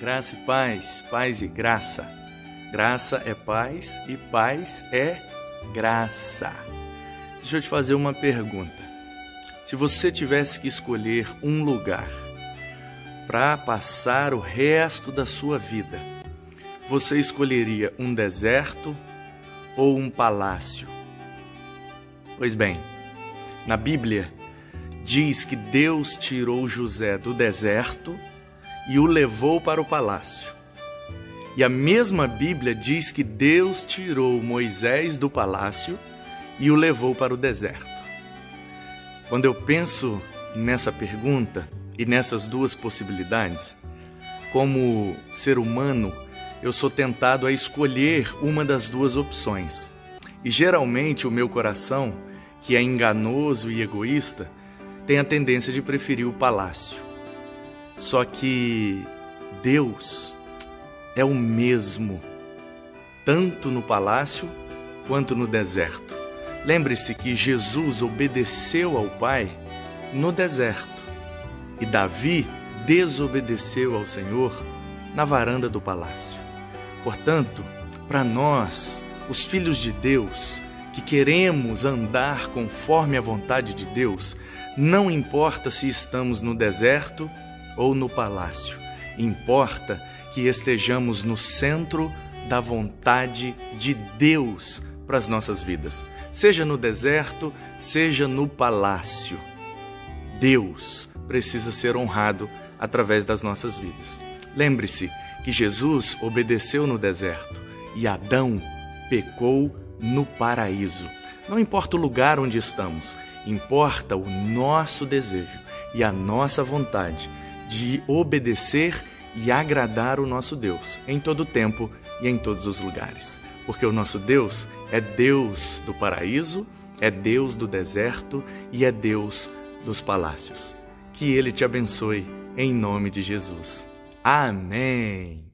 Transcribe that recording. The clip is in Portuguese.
Graça e paz, paz e graça. Graça é paz e paz é graça. Deixa eu te fazer uma pergunta. Se você tivesse que escolher um lugar para passar o resto da sua vida, você escolheria um deserto ou um palácio? Pois bem, na Bíblia diz que Deus tirou José do deserto e o levou para o palácio. E a mesma Bíblia diz que Deus tirou Moisés do palácio e o levou para o deserto. Quando eu penso nessa pergunta e nessas duas possibilidades, como ser humano, eu sou tentado a escolher uma das duas opções. E geralmente o meu coração, que é enganoso e egoísta, tem a tendência de preferir o palácio. Só que Deus é o mesmo, tanto no palácio quanto no deserto. Lembre-se que Jesus obedeceu ao Pai no deserto e Davi desobedeceu ao Senhor na varanda do palácio. Portanto, para nós, os filhos de Deus, que queremos andar conforme a vontade de Deus, não importa se estamos no deserto ou no palácio. Importa que estejamos no centro da vontade de Deus para as nossas vidas, seja no deserto, seja no palácio. Deus precisa ser honrado através das nossas vidas. Lembre-se que Jesus obedeceu no deserto e Adão pecou no paraíso. Não importa o lugar onde estamos, importa o nosso desejo e a nossa vontade de obedecer e agradar o nosso Deus em todo o tempo e em todos os lugares. Porque o nosso Deus é Deus do paraíso, é Deus do deserto e é Deus dos palácios. Que Ele te abençoe em nome de Jesus. Amém.